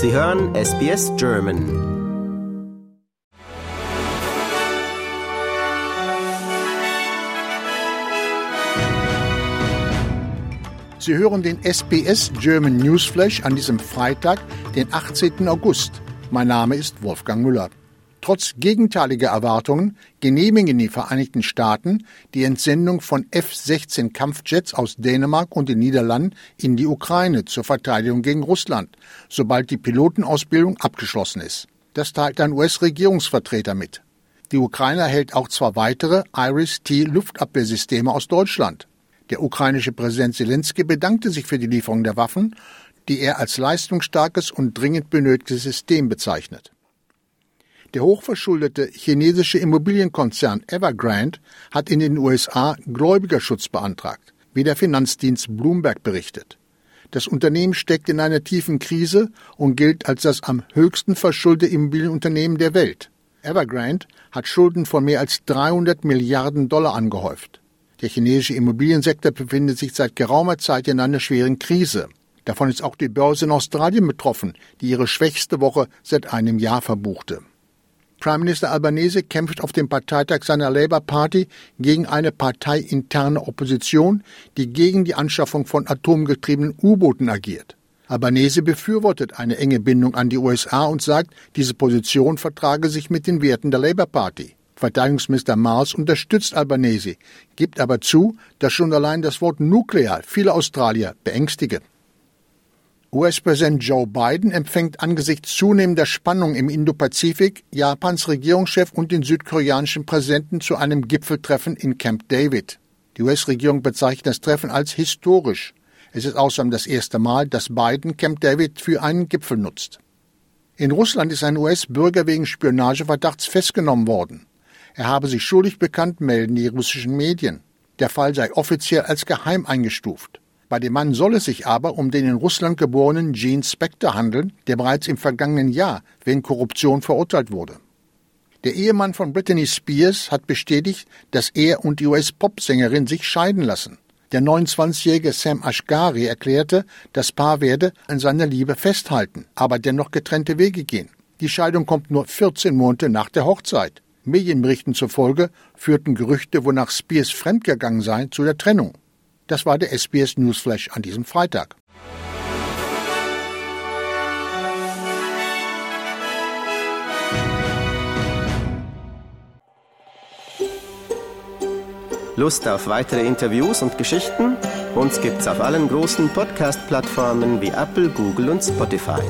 Sie hören SBS German. Sie hören den SBS German Newsflash an diesem Freitag, den 18. August. Mein Name ist Wolfgang Müller. Trotz gegenteiliger Erwartungen genehmigen die Vereinigten Staaten die Entsendung von F-16 Kampfjets aus Dänemark und den Niederlanden in die Ukraine zur Verteidigung gegen Russland, sobald die Pilotenausbildung abgeschlossen ist. Das teilt ein US-Regierungsvertreter mit. Die Ukraine erhält auch zwei weitere Iris-T-Luftabwehrsysteme aus Deutschland. Der ukrainische Präsident Zelensky bedankte sich für die Lieferung der Waffen, die er als leistungsstarkes und dringend benötigtes System bezeichnet. Der hochverschuldete chinesische Immobilienkonzern Evergrande hat in den USA Gläubigerschutz beantragt, wie der Finanzdienst Bloomberg berichtet. Das Unternehmen steckt in einer tiefen Krise und gilt als das am höchsten verschuldete Immobilienunternehmen der Welt. Evergrande hat Schulden von mehr als 300 Milliarden Dollar angehäuft. Der chinesische Immobiliensektor befindet sich seit geraumer Zeit in einer schweren Krise. Davon ist auch die Börse in Australien betroffen, die ihre schwächste Woche seit einem Jahr verbuchte. Prime Minister Albanese kämpft auf dem Parteitag seiner Labour Party gegen eine parteiinterne Opposition, die gegen die Anschaffung von atomgetriebenen U-Booten agiert. Albanese befürwortet eine enge Bindung an die USA und sagt, diese Position vertrage sich mit den Werten der Labour Party. Verteidigungsminister Mars unterstützt Albanese, gibt aber zu, dass schon allein das Wort nuklear viele Australier beängstige. US-Präsident Joe Biden empfängt angesichts zunehmender Spannung im Indopazifik Japans Regierungschef und den südkoreanischen Präsidenten zu einem Gipfeltreffen in Camp David. Die US-Regierung bezeichnet das Treffen als historisch. Es ist außerdem das erste Mal, dass Biden Camp David für einen Gipfel nutzt. In Russland ist ein US-Bürger wegen Spionageverdachts festgenommen worden. Er habe sich schuldig bekannt, melden die russischen Medien. Der Fall sei offiziell als geheim eingestuft. Bei dem Mann soll es sich aber um den in Russland geborenen Gene Spector handeln, der bereits im vergangenen Jahr wegen Korruption verurteilt wurde. Der Ehemann von Britney Spears hat bestätigt, dass er und die US-Popsängerin sich scheiden lassen. Der 29-jährige Sam Ashgari erklärte, das Paar werde an seiner Liebe festhalten, aber dennoch getrennte Wege gehen. Die Scheidung kommt nur 14 Monate nach der Hochzeit. Medienberichten zufolge führten Gerüchte, wonach Spears fremdgegangen sei, zu der Trennung. Das war der SBS Newsflash an diesem Freitag. Lust auf weitere Interviews und Geschichten? Uns gibt's auf allen großen Podcast-Plattformen wie Apple, Google und Spotify.